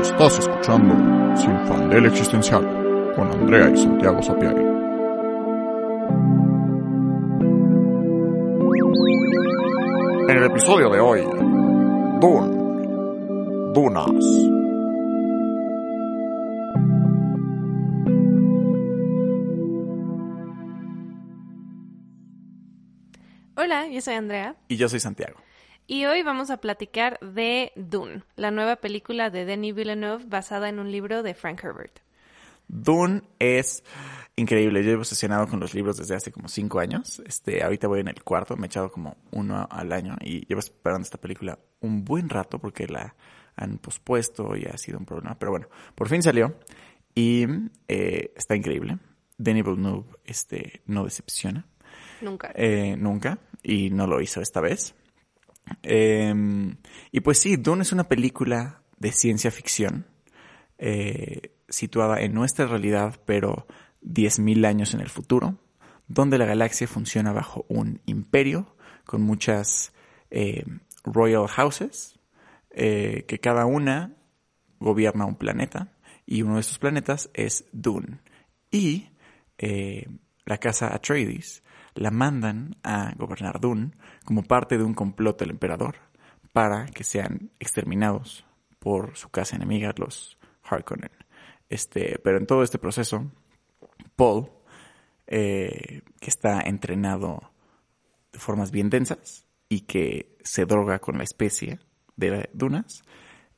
Estás escuchando Sin Fandel Existencial con Andrea y Santiago Sapiari. En el episodio de hoy, Dune, Dunas. Hola, yo soy Andrea. Y yo soy Santiago. Y hoy vamos a platicar de Dune, la nueva película de Denis Villeneuve basada en un libro de Frank Herbert. Dune es increíble. Yo llevo obsesionado con los libros desde hace como cinco años. Este, ahorita voy en el cuarto, me he echado como uno al año y llevo esperando esta película un buen rato porque la han pospuesto y ha sido un problema. Pero bueno, por fin salió y eh, está increíble. Denis Villeneuve este, no decepciona. Nunca. Eh, nunca. Y no lo hizo esta vez. Em, y pues sí, Dune es una película de ciencia ficción eh, situada en nuestra realidad, pero 10.000 años en el futuro, donde la galaxia funciona bajo un imperio con muchas eh, royal houses, eh, que cada una gobierna un planeta, y uno de esos planetas es Dune. Y la casa Atreides la mandan a gobernar Dune como parte de un complot del emperador para que sean exterminados por su casa enemiga, los Harkonnen. Este, pero en todo este proceso, Paul, eh, que está entrenado de formas bien densas y que se droga con la especie de dunas,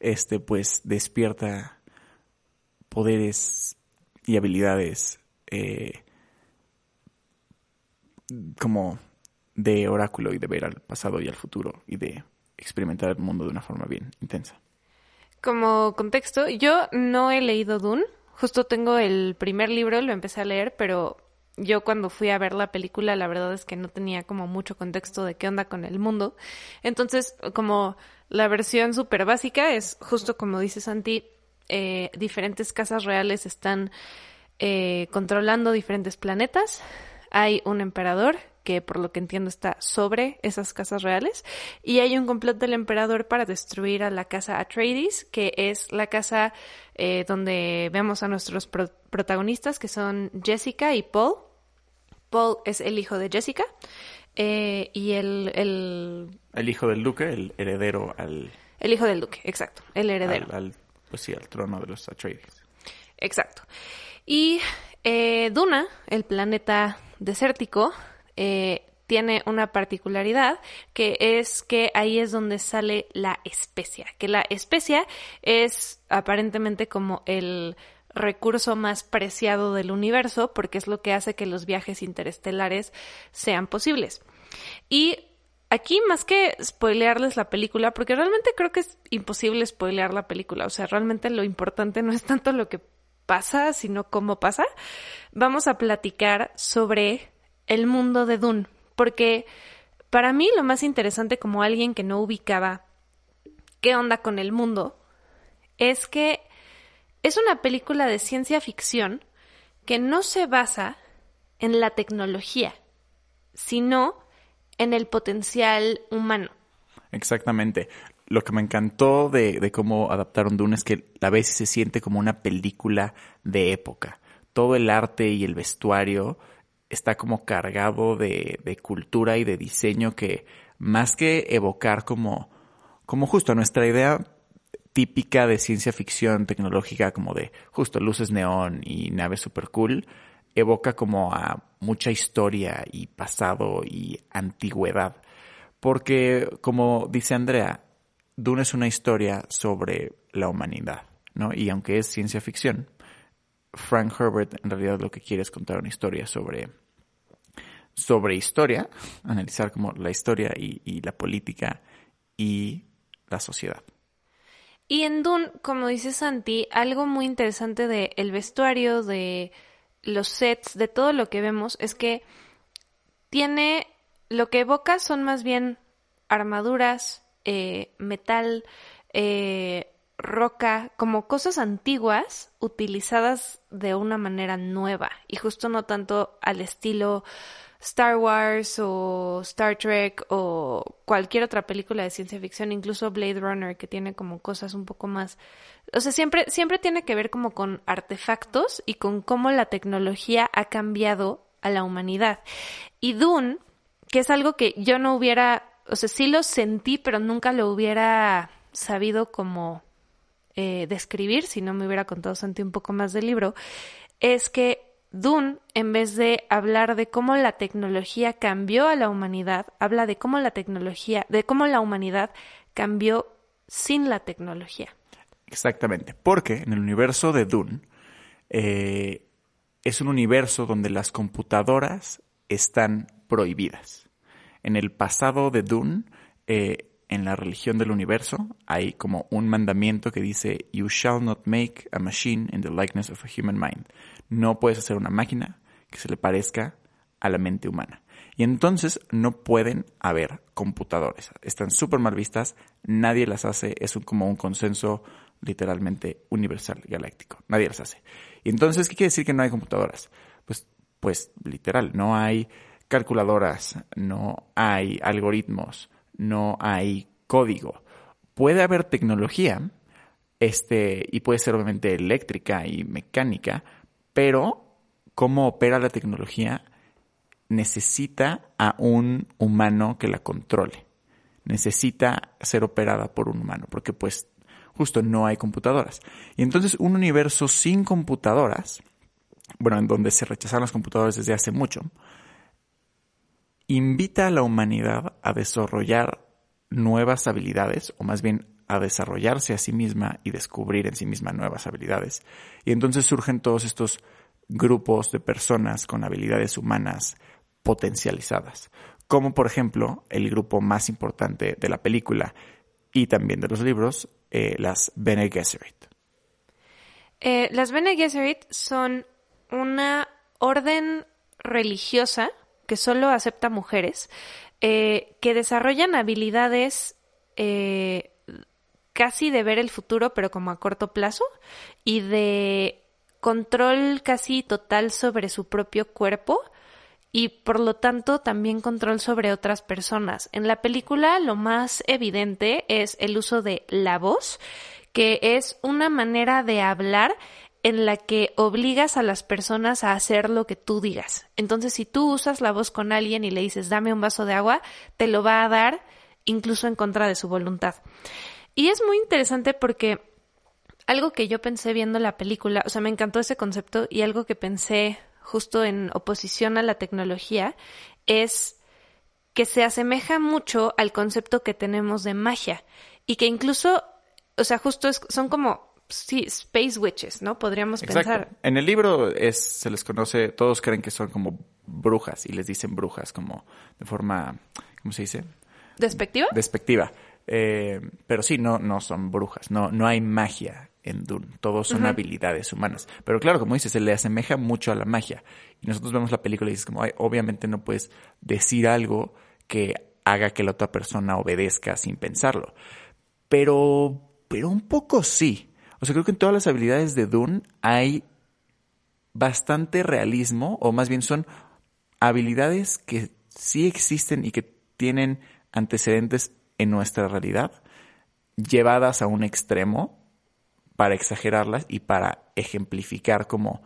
este, pues despierta poderes y habilidades eh, como de oráculo y de ver al pasado y al futuro y de experimentar el mundo de una forma bien intensa. Como contexto, yo no he leído Dune, justo tengo el primer libro, lo empecé a leer, pero yo cuando fui a ver la película, la verdad es que no tenía como mucho contexto de qué onda con el mundo. Entonces, como la versión súper básica es justo como dice Santi, eh, diferentes casas reales están eh, controlando diferentes planetas hay un emperador que por lo que entiendo está sobre esas casas reales y hay un complot del emperador para destruir a la casa Atreides, que es la casa eh, donde vemos a nuestros protagonistas que son Jessica y Paul. Paul es el hijo de Jessica eh, y el, el... El hijo del duque, el heredero al... El hijo del duque, exacto, el heredero. Al, pues sí, al trono de los Atreides. Exacto. Y eh, Duna, el planeta desértico, eh, tiene una particularidad que es que ahí es donde sale la especia, que la especia es aparentemente como el recurso más preciado del universo porque es lo que hace que los viajes interestelares sean posibles. Y aquí más que spoilearles la película, porque realmente creo que es imposible spoilear la película, o sea, realmente lo importante no es tanto lo que pasa, sino cómo pasa, vamos a platicar sobre el mundo de Dune, porque para mí lo más interesante como alguien que no ubicaba qué onda con el mundo, es que es una película de ciencia ficción que no se basa en la tecnología, sino en el potencial humano. Exactamente. Lo que me encantó de, de cómo adaptaron Dune es que la vez se siente como una película de época. Todo el arte y el vestuario está como cargado de, de cultura y de diseño que más que evocar como, como justo nuestra idea típica de ciencia ficción tecnológica, como de justo luces neón y naves super cool, evoca como a mucha historia y pasado y antigüedad. Porque, como dice Andrea, Dune es una historia sobre la humanidad, ¿no? Y aunque es ciencia ficción, Frank Herbert en realidad lo que quiere es contar una historia sobre, sobre historia, analizar como la historia y, la política y la sociedad. Y en Dune, como dice Santi, algo muy interesante del el vestuario, de los sets, de todo lo que vemos, es que tiene, lo que evoca son más bien armaduras, eh, metal, eh, roca, como cosas antiguas utilizadas de una manera nueva y justo no tanto al estilo Star Wars o Star Trek o cualquier otra película de ciencia ficción, incluso Blade Runner, que tiene como cosas un poco más... O sea, siempre, siempre tiene que ver como con artefactos y con cómo la tecnología ha cambiado a la humanidad. Y Dune, que es algo que yo no hubiera, o sea, sí lo sentí, pero nunca lo hubiera sabido como eh, describir, si no me hubiera contado Santi un poco más del libro, es que Dune, en vez de hablar de cómo la tecnología cambió a la humanidad, habla de cómo la tecnología, de cómo la humanidad cambió sin la tecnología. Exactamente, porque en el universo de Dune eh, es un universo donde las computadoras están prohibidas. En el pasado de Dune, eh, en la religión del universo, hay como un mandamiento que dice, You shall not make a machine in the likeness of a human mind. No puedes hacer una máquina que se le parezca a la mente humana. Y entonces no pueden haber computadores. Están súper mal vistas, nadie las hace, es como un consenso literalmente universal, galáctico. Nadie las hace. Y entonces, ¿qué quiere decir que no hay computadoras? Pues, pues literal, no hay calculadoras, no hay algoritmos, no hay código. Puede haber tecnología, este, y puede ser obviamente eléctrica y mecánica, pero cómo opera la tecnología necesita a un humano que la controle. Necesita ser operada por un humano, porque pues justo no hay computadoras. Y entonces un universo sin computadoras, bueno, en donde se rechazaron las computadoras desde hace mucho, invita a la humanidad a desarrollar nuevas habilidades, o más bien a desarrollarse a sí misma y descubrir en sí misma nuevas habilidades. Y entonces surgen todos estos grupos de personas con habilidades humanas potencializadas, como por ejemplo el grupo más importante de la película y también de los libros, eh, las Bene Gesserit. Eh, las Bene Gesserit son una orden religiosa que solo acepta mujeres, eh, que desarrollan habilidades casi de ver el futuro, pero como a corto plazo, y de control casi total sobre su propio cuerpo y por lo tanto también control sobre otras personas. En la película lo más evidente es el uso de la voz, que es una manera de hablar en la que obligas a las personas a hacer lo que tú digas. Entonces, si tú usas la voz con alguien y le dices dame un vaso de agua, te lo va a dar incluso en contra de su voluntad. Y es muy interesante porque algo que yo pensé viendo la película, o sea, me encantó ese concepto y algo que pensé justo en oposición a la tecnología, es que se asemeja mucho al concepto que tenemos de magia y que incluso, o sea, justo son como sí, space witches, ¿no? Podríamos pensar. En el libro es, se les conoce, todos creen que son como brujas y les dicen brujas como de forma, ¿cómo se dice? ¿Despectiva? Despectiva. Eh, pero sí, no, no son brujas, no, no hay magia en Dune. Todos son habilidades humanas. Pero claro, como dices, se le asemeja mucho a la magia. Y nosotros vemos la película y dices como, obviamente no puedes decir algo que haga que la otra persona obedezca sin pensarlo. Pero, pero un poco sí. O sea, creo que en todas las habilidades de Dune hay bastante realismo, o más bien son habilidades que sí existen y que tienen antecedentes en nuestra realidad, llevadas a un extremo para exagerarlas y para ejemplificar como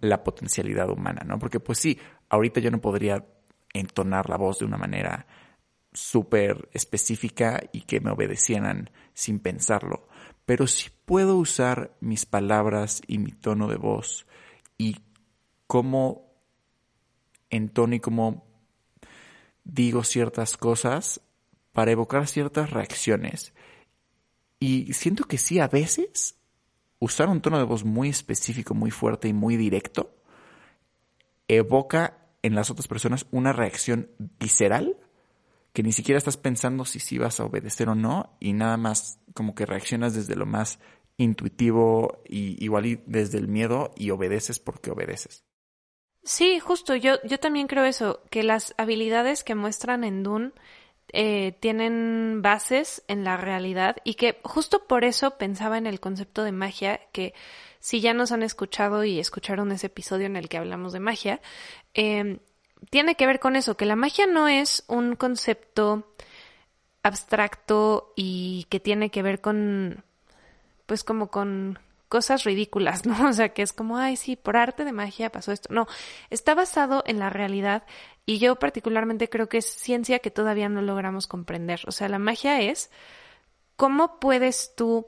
la potencialidad humana, ¿no? Porque pues sí, ahorita yo no podría entonar la voz de una manera súper específica y que me obedecieran sin pensarlo, pero sí puedo usar mis palabras y mi tono de voz y cómo entono y cómo digo ciertas cosas para evocar ciertas reacciones. Y siento que sí, a veces usar un tono de voz muy específico, muy fuerte y muy directo evoca en las otras personas una reacción visceral que ni siquiera estás pensando si sí vas a obedecer o no y nada más como que reaccionas desde lo más intuitivo y igual y desde el miedo y obedeces porque obedeces. Sí, justo, yo, yo también creo eso, que las habilidades que muestran en Dune eh, tienen bases en la realidad y que justo por eso pensaba en el concepto de magia, que si ya nos han escuchado y escucharon ese episodio en el que hablamos de magia, em, tiene que ver con eso, que la magia no es un concepto abstracto y que tiene que ver con, pues como con cosas ridículas, ¿no? O sea, que es como, ay, sí, por arte de magia pasó esto. No, está basado en la realidad y yo particularmente creo que es ciencia que todavía no logramos comprender. O sea, la magia es cómo puedes tú,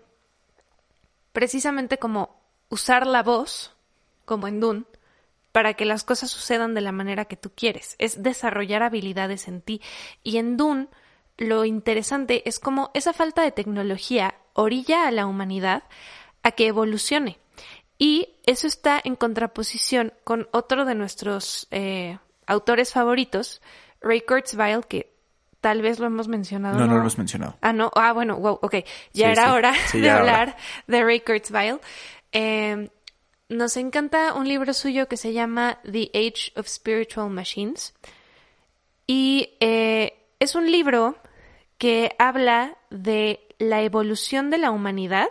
precisamente como usar la voz, como en Dune, para que las cosas sucedan de la manera que tú quieres. Es desarrollar habilidades en ti. Y en Dune, lo interesante es como esa falta de tecnología orilla a la humanidad a que evolucione. Y eso está en contraposición con otro de nuestros eh, autores favoritos, Ray Kurzweil, que tal vez lo hemos mencionado. No, no, lo hemos mencionado. Ah, no. Ah, bueno, wow, ok. Ya era hora de hablar de Ray Kurzweil. Eh, nos encanta un libro suyo que se llama The Age of Spiritual Machines. Y eh, es un libro que habla de la evolución de la humanidad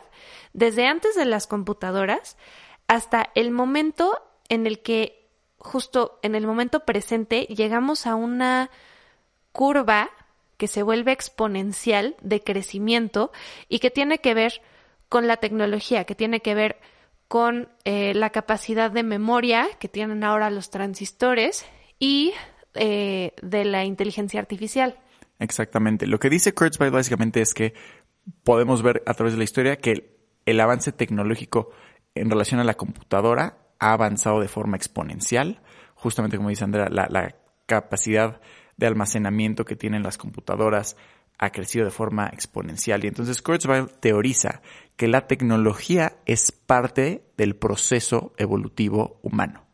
desde antes de las computadoras hasta el momento en el que, justo en el momento presente, llegamos a una curva que se vuelve exponencial de crecimiento y que tiene que ver con la tecnología, que tiene que ver con eh, la capacidad de memoria que tienen ahora los transistores y eh, de la inteligencia artificial. Exactamente. Lo que dice Kurzweil básicamente es que podemos ver a través de la historia que el avance tecnológico en relación a la computadora ha avanzado de forma exponencial. Justamente como dice Andrea, la, la capacidad de almacenamiento que tienen las computadoras ha crecido de forma exponencial. Y entonces Kurzweil teoriza que la tecnología es parte del proceso evolutivo humano.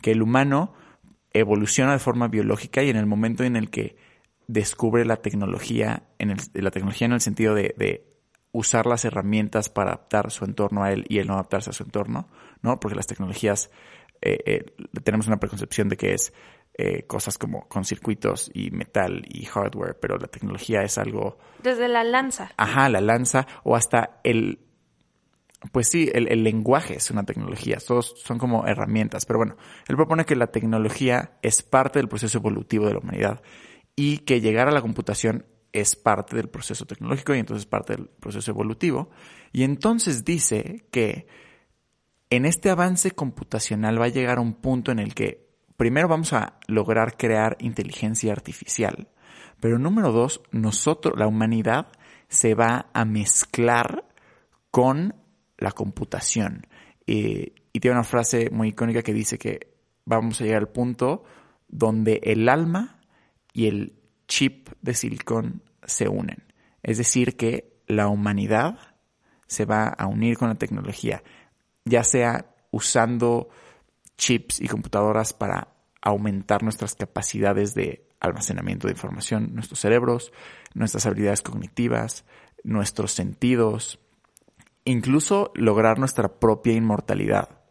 Que el humano evoluciona de forma biológica y en el momento en el que descubre la tecnología, en el, la tecnología en el sentido de, usar las herramientas para adaptar su entorno a él y él no adaptarse a su entorno, ¿no? Porque las tecnologías eh, eh, tenemos una preconcepción de que es eh, cosas como con circuitos y metal y hardware, pero la tecnología es algo... Desde la lanza. Ajá, la lanza o hasta el... Pues sí, el, lenguaje es una tecnología, todos son como herramientas, pero bueno, él propone que la tecnología es parte del proceso evolutivo de la humanidad y que llegar a la computación es parte del proceso tecnológico y entonces parte del proceso evolutivo. Y entonces dice que en este avance computacional va a llegar a un punto en el que primero vamos a lograr crear inteligencia artificial, pero número dos, nosotros, la humanidad, se va a mezclar con la computación. y tiene una frase muy icónica que dice que vamos a llegar al punto donde el alma y el chip de silicón se unen. Es decir, que la humanidad se va a unir con la tecnología, ya sea usando chips y computadoras para aumentar nuestras capacidades de almacenamiento de información, nuestros cerebros, nuestras habilidades cognitivas, nuestros sentidos, incluso lograr nuestra propia inmortalidad.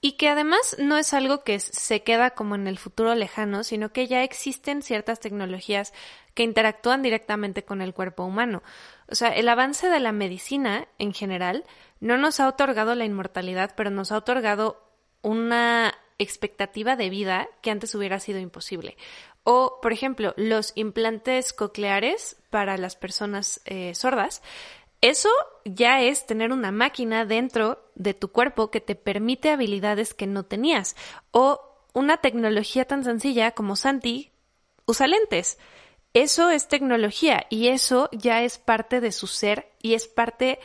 Y que además no es algo que se queda como en el futuro lejano, sino que ya existen ciertas tecnologías que interactúan directamente con el cuerpo humano. O sea, el avance de la medicina en general no nos ha otorgado la inmortalidad, pero nos ha otorgado una expectativa de vida que antes hubiera sido imposible. O, por ejemplo, los implantes cocleares para las personas eh, sordas. Eso ya es tener una máquina dentro de tu cuerpo que te permite habilidades que no tenías. O una tecnología tan sencilla como Santi usa lentes. Eso es tecnología y eso ya es parte de su ser y es parte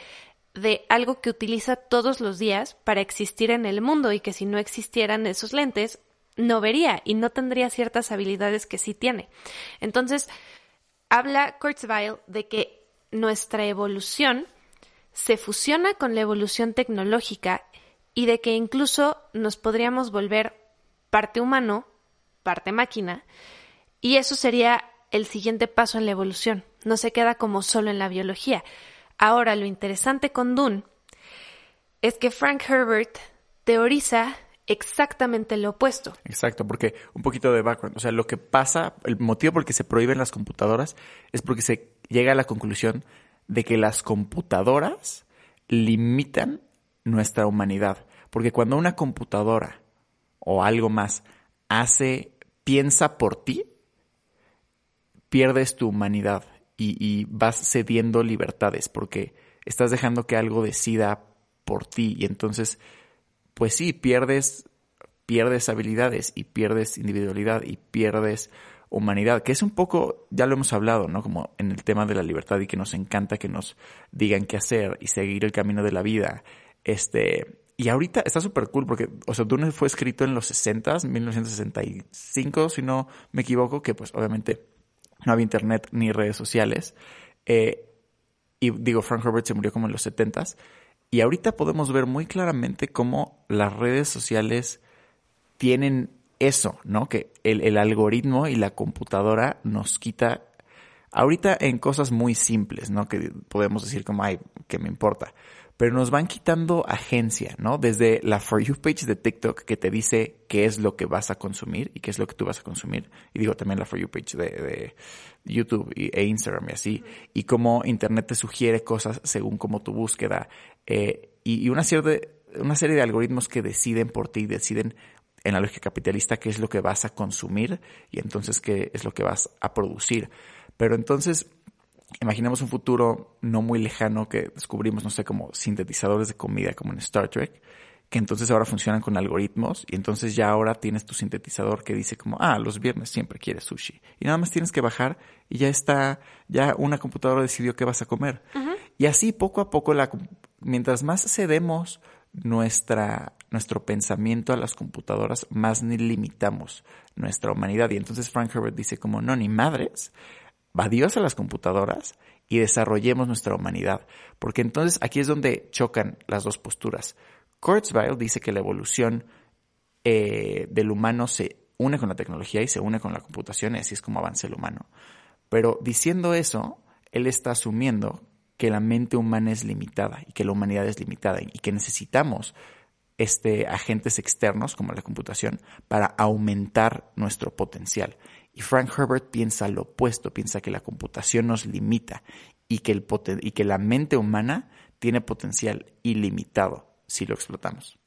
de algo que utiliza todos los días para existir en el mundo y que si no existieran esos lentes no vería y no tendría ciertas habilidades que sí tiene. Entonces, habla Kurzweil de que nuestra evolución se fusiona con la evolución tecnológica y de que incluso nos podríamos volver parte humano, parte máquina, y eso sería el siguiente paso en la evolución. No se queda como solo en la biología, Ahora, lo interesante con Dune es que Frank Herbert teoriza exactamente lo opuesto. Exacto, porque un poquito de background, o sea, lo que pasa, el motivo por el que se prohíben las computadoras es porque se llega a la conclusión de que las computadoras limitan nuestra humanidad, porque cuando una computadora o algo más hace piensa por ti, pierdes tu humanidad y, y vas cediendo libertades porque estás dejando que algo decida por ti y entonces, pues sí, pierdes, pierdes habilidades y pierdes individualidad y pierdes humanidad, que es un poco, ya lo hemos hablado, ¿no? Como en el tema de la libertad y que nos encanta que nos digan qué hacer y seguir el camino de la vida. Este, y ahorita está súper cool porque, o sea, Dune fue escrito en los 60, 1965, si no me equivoco, que pues obviamente no había internet ni redes sociales. Eh, y digo, Frank Herbert se murió como en los 70 y ahorita podemos ver muy claramente cómo las redes sociales tienen eso, ¿no? Que el, el algoritmo y la computadora nos quita ahorita en cosas muy simples, ¿no? Que podemos decir como, ay, que me importa pero nos van quitando agencia, ¿no? Desde la For You page de TikTok que te dice qué es lo que vas a consumir y qué es lo que tú vas a consumir. Y digo también la For You page de, YouTube e Instagram y así. Y cómo Internet te sugiere cosas según como tu búsqueda. Eh, y, una, serie de, una serie de algoritmos que deciden por ti, deciden en la lógica capitalista qué es lo que vas a consumir y entonces qué es lo que vas a producir. Pero entonces imaginemos un futuro no muy lejano que descubrimos, no sé, como sintetizadores de comida, como en Star Trek, que entonces ahora funcionan con algoritmos y entonces ya ahora tienes tu sintetizador que dice como, ah, los viernes siempre quieres sushi. Y nada más tienes que bajar y ya está, ya una computadora decidió qué vas a comer. Y así poco a poco, la, mientras más cedemos nuestra, nuestro pensamiento a las computadoras, más ni limitamos nuestra humanidad. Y entonces Frank Herbert dice como, no, ni madres, adiós a las computadoras y desarrollemos nuestra humanidad. Porque entonces aquí es donde chocan las dos posturas. Kurzweil dice que la evolución eh, del humano se une con la tecnología y se une con la computación y así es como avanza el humano. Pero diciendo eso, él está asumiendo que la mente humana es limitada y que la humanidad es limitada y que necesitamos este, agentes externos como la computación para aumentar nuestro potencial. Y Frank Herbert piensa lo opuesto, piensa que la computación nos limita y que, el y que la mente humana tiene potencial ilimitado si lo explotamos.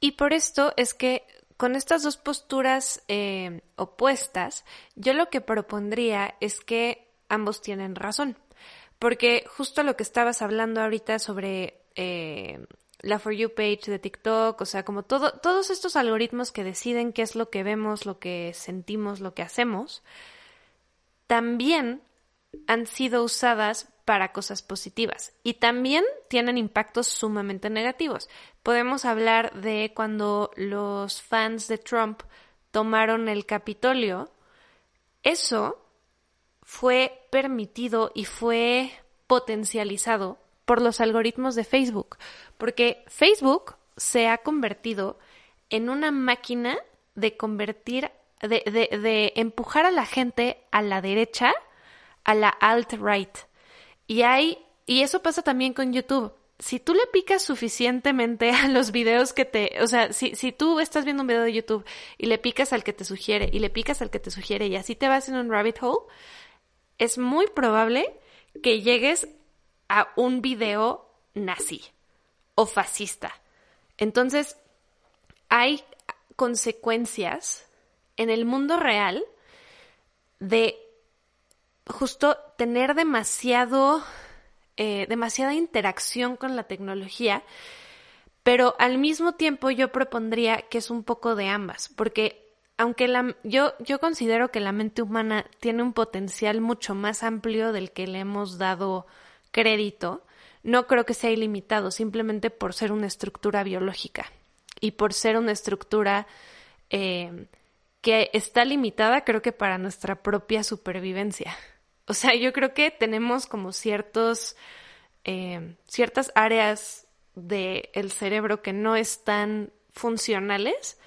Y por esto es que con estas dos posturas eh, opuestas, yo lo que propondría es que ambos tienen razón. Porque justo lo que estabas hablando ahorita sobre eh, la For You page de TikTok, o sea, como todo, todos estos algoritmos que deciden qué es lo que vemos, lo que sentimos, lo que hacemos, también han sido usadas para cosas positivas y también tienen impactos sumamente negativos. Podemos hablar de cuando los fans de Trump tomaron el Capitolio. Eso fue permitido y fue potencializado por los algoritmos de Facebook, porque Facebook se ha convertido en una máquina de convertir, de, de, empujar a la gente a la derecha, a la alt-right. Y hay, y eso pasa también con YouTube. Si tú le picas suficientemente a los videos que te, o sea, si, si tú estás viendo un video de YouTube y le picas al que te sugiere y le picas al que te sugiere y así te vas en un rabbit hole, es muy probable que llegues a un video nazi o fascista. Entonces, hay consecuencias en el mundo real de justo tener demasiado, eh, demasiada interacción con la tecnología, pero al mismo tiempo yo propondría que es un poco de ambas, porque aunque la, yo, yo considero que la mente humana tiene un potencial mucho más amplio del que le hemos dado crédito, no creo que sea ilimitado, simplemente por ser una estructura biológica y por ser una estructura eh, que está limitada, creo que para nuestra propia supervivencia. O sea, yo creo que tenemos como ciertos, eh, ciertas áreas del cerebro que no están funcionales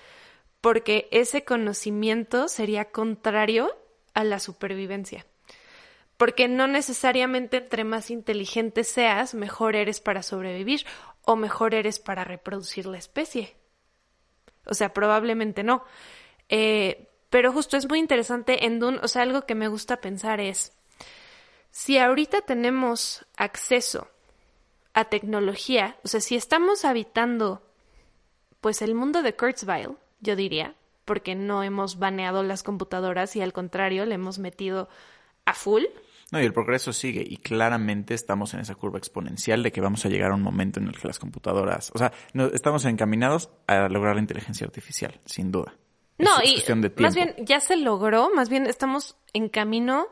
porque ese conocimiento sería contrario a la supervivencia porque no necesariamente entre más inteligente seas, mejor eres para sobrevivir o mejor eres para reproducir la especie. O sea, probablemente no. Eh, pero justo es muy interesante en Dune, o sea, algo que me gusta pensar es, si ahorita tenemos acceso a tecnología, o sea, si estamos habitando, pues el mundo de Kurzweil, yo diría, porque no hemos baneado las computadoras y al contrario le hemos metido a full. No, y el progreso sigue y claramente estamos en esa curva exponencial de que vamos a llegar a un momento en el que las computadoras, o sea, no, estamos encaminados a lograr la inteligencia artificial, sin duda. No, Es y de más bien ya se logró, más bien estamos en camino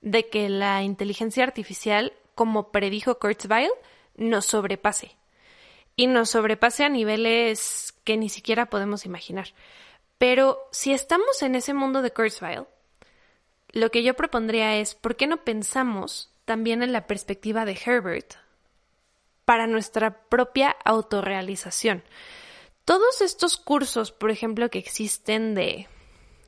de que la inteligencia artificial, como predijo Kurzweil, nos sobrepase. Y nos sobrepase a niveles que ni siquiera podemos imaginar. Pero si estamos en ese mundo de Kurzweil, lo que yo propondría es, ¿por qué no pensamos también en la perspectiva de Herbert para nuestra propia autorrealización? Todos estos cursos, por ejemplo, que existen de,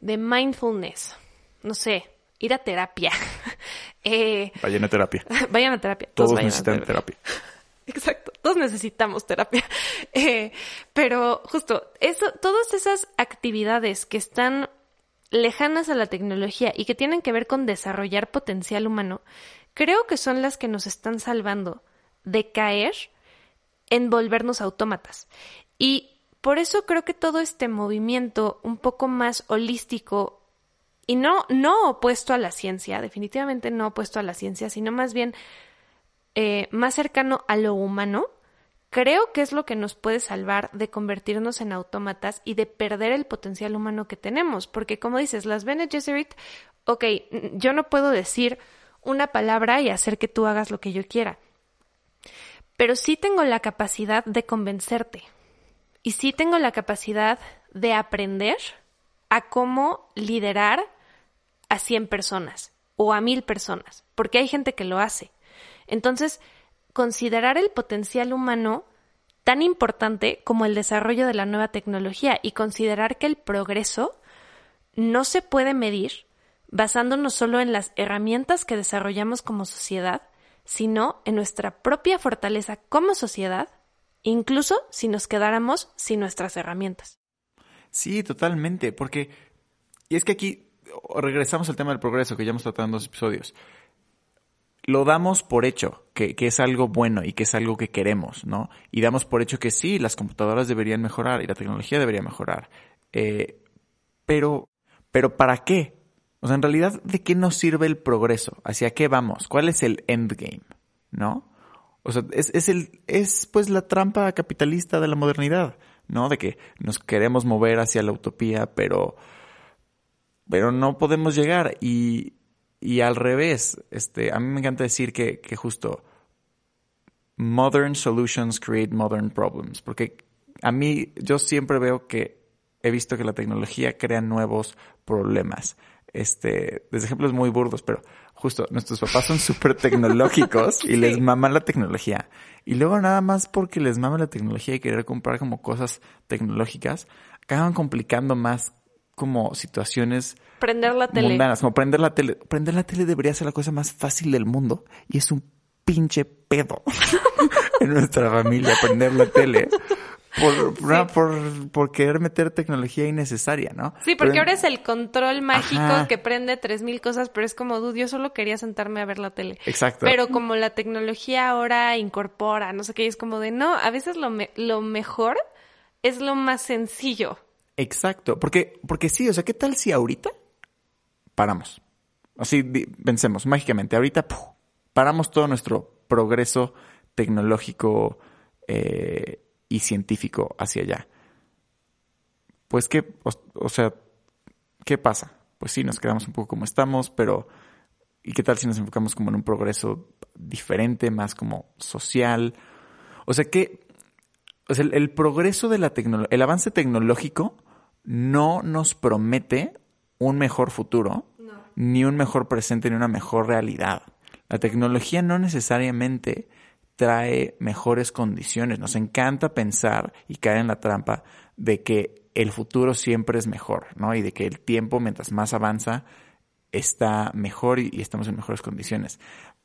de mindfulness, no sé, ir a terapia, eh, Vayan a terapia. vayan a terapia. Todos necesitan terapia. Exacto, todos necesitamos terapia. Eh, pero justo, eso, todas esas actividades que están lejanas a la tecnología y que tienen que ver con desarrollar potencial humano, creo que son las que nos están salvando de caer en volvernos autómatas. Y por eso creo que todo este movimiento un poco más holístico y no, no opuesto a la ciencia, definitivamente no opuesto a la ciencia, sino más bien eh, más cercano a lo humano, creo que es lo que nos puede salvar de convertirnos en autómatas y de perder el potencial humano que tenemos. Porque como dices, las Bene Gesserit, ok, yo no puedo decir una palabra y hacer que tú hagas lo que yo quiera. Pero sí tengo la capacidad de convencerte. Y sí tengo la capacidad de aprender a cómo liderar a 100 personas o a 1000 personas, porque hay gente que lo hace. Entonces, considerar el potencial humano tan importante como el desarrollo de la nueva tecnología y considerar que el progreso no se puede medir basándonos solo en las herramientas que desarrollamos como sociedad, sino en nuestra propia fortaleza como sociedad, incluso si nos quedáramos sin nuestras herramientas. Sí, totalmente, porque y es que aquí regresamos al tema del progreso que ya hemos tratado en dos episodios. Lo damos por hecho, que, que, es algo bueno y que es algo que queremos, ¿no? Y damos por hecho que sí, las computadoras deberían mejorar y la tecnología debería mejorar. Eh, pero, pero ¿para qué? O sea, en realidad, ¿de qué nos sirve el progreso? ¿Hacia qué vamos? ¿Cuál es el endgame? ¿No? O sea, es, es, el, es pues la trampa capitalista de la modernidad, ¿no? De que nos queremos mover hacia la utopía, pero, pero no podemos llegar. Y, y al revés, este, a mí me encanta decir que, que justo modern solutions create modern problems. Porque a mí, yo siempre veo que he visto que la tecnología crea nuevos problemas. Este, desde ejemplos muy burdos, pero justo nuestros papás son súper tecnológicos y les mama la tecnología. Y luego nada más porque les mama la tecnología y querer comprar como cosas tecnológicas, acaban complicando más como situaciones prender la tele. mundanas, como prender la tele. Prender la tele debería ser la cosa más fácil del mundo y es un pinche pedo en nuestra familia prender la tele. Por, sí. por, por, querer meter tecnología innecesaria, ¿no? Sí, porque pero, ahora es el control mágico ajá. que prende tres mil cosas, pero es como, dude, yo solo quería sentarme a ver la tele. Exacto. Pero como la tecnología ahora incorpora, no sé qué, es como de, no, a veces lo, me lo mejor es lo más sencillo. Exacto, porque, porque sí, o sea, ¿qué tal si ahorita paramos? Así pensemos, mágicamente, ahorita ¡puf! paramos todo nuestro progreso tecnológico eh, y científico hacia allá. Pues qué, o, sea, ¿qué pasa? Pues sí, nos quedamos un poco como estamos, pero ¿y qué tal si nos enfocamos como en un progreso diferente, más como social? O sea que, o sea, el progreso de la tecnología, el avance tecnológico no nos promete un mejor futuro, no. ni un mejor presente, ni una mejor realidad. La tecnología no necesariamente trae mejores condiciones. Nos encanta pensar y caer en la trampa de que el futuro siempre es mejor, ¿no? Y de que el tiempo, mientras más avanza, está mejor y, y estamos en mejores condiciones.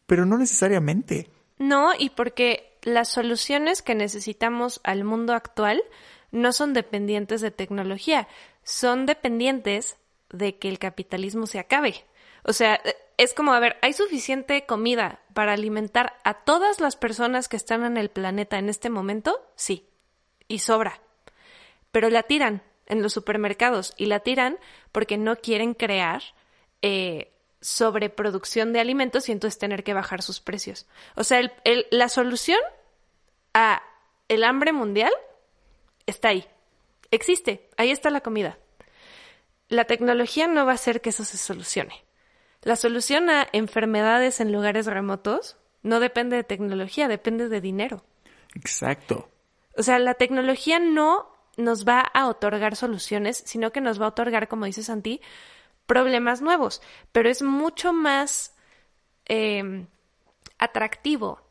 Pero no necesariamente. No, y porque las soluciones que necesitamos al mundo actual no son dependientes de tecnología, son dependientes de que el capitalismo se acabe. O sea, es como, a ver, ¿hay suficiente comida para alimentar a todas las personas que están en el planeta en este momento? Sí. Y sobra. Pero la tiran. en los supermercados y la tiran porque no quieren crear eh, sobreproducción de alimentos y entonces tener que bajar sus precios. O sea, la solución a el hambre mundial está ahí. Existe, ahí está la comida. La tecnología no va a hacer que eso se solucione. La solución a enfermedades en lugares remotos no depende de tecnología, depende de dinero. Exacto. O sea, la tecnología no nos va a otorgar soluciones, sino que nos va a otorgar, como dice Santi, problemas nuevos. Pero es mucho más eh, atractivo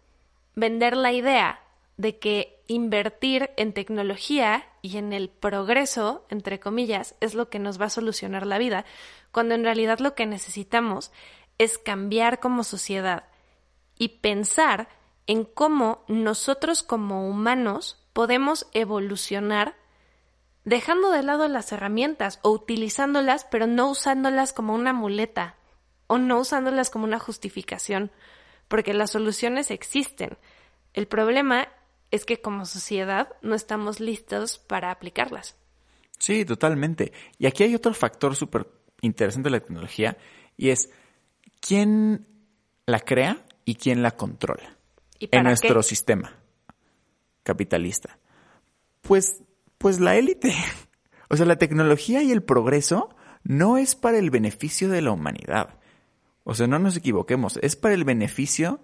vender la idea de que invertir en tecnología y en el progreso, entre comillas, es lo que nos va a solucionar la vida, cuando en realidad lo que necesitamos es cambiar como sociedad y pensar en cómo nosotros como humanos podemos evolucionar dejando de lado las herramientas o utilizándolas, pero no usándolas como una muleta o no usándolas como una justificación, porque las soluciones existen. El problema es que como sociedad no estamos listos para aplicarlas. Sí, totalmente. Y aquí hay otro factor súper interesante de la tecnología y es quién la crea y quién la controla en nuestro sistema capitalista. Pues, pues la élite. O sea, la tecnología y el progreso no es para el beneficio de la humanidad. O sea, no nos equivoquemos, es para el beneficio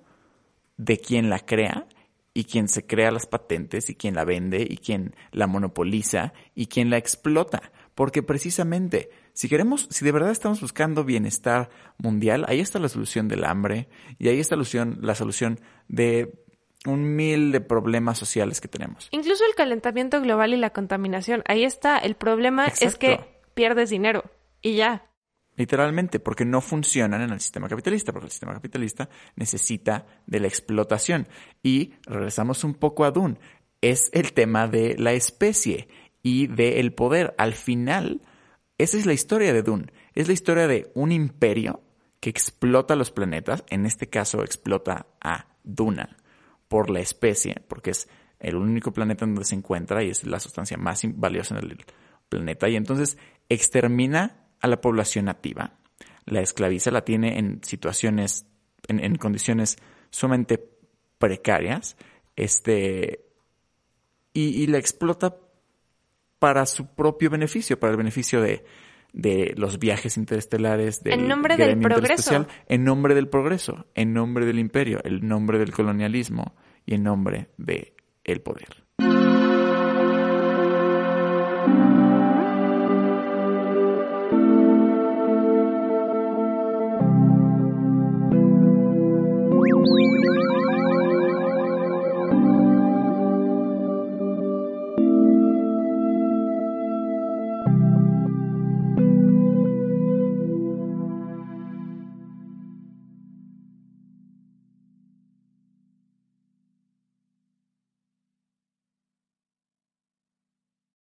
de quien la crea y quien se crea las patentes y quien la vende y quien la monopoliza y quien la explota. Porque precisamente, si queremos, si de verdad estamos buscando bienestar mundial, ahí está la solución del hambre y ahí está la solución, la solución de un mil de problemas sociales que tenemos. Incluso el calentamiento global y la contaminación. Ahí está. El problema es que pierdes dinero y ya. Literalmente, porque no funcionan en el sistema capitalista, porque el sistema capitalista necesita de la explotación. Y regresamos un poco a Dune, es el tema de la especie y del poder. Al final, esa es la historia de Dune. Es la historia de un imperio que explota los planetas, en este caso explota a Duna por la especie, porque es el único planeta donde se encuentra y es la sustancia más valiosa en el planeta. Y entonces extermina a la población nativa, la esclaviza, la tiene en situaciones, en, condiciones sumamente precarias, este, y, la explota para su propio beneficio, para el beneficio de, los viajes interestelares, del en nombre del progreso. en nombre del progreso, en nombre del imperio, en nombre del colonialismo y en nombre del el poder.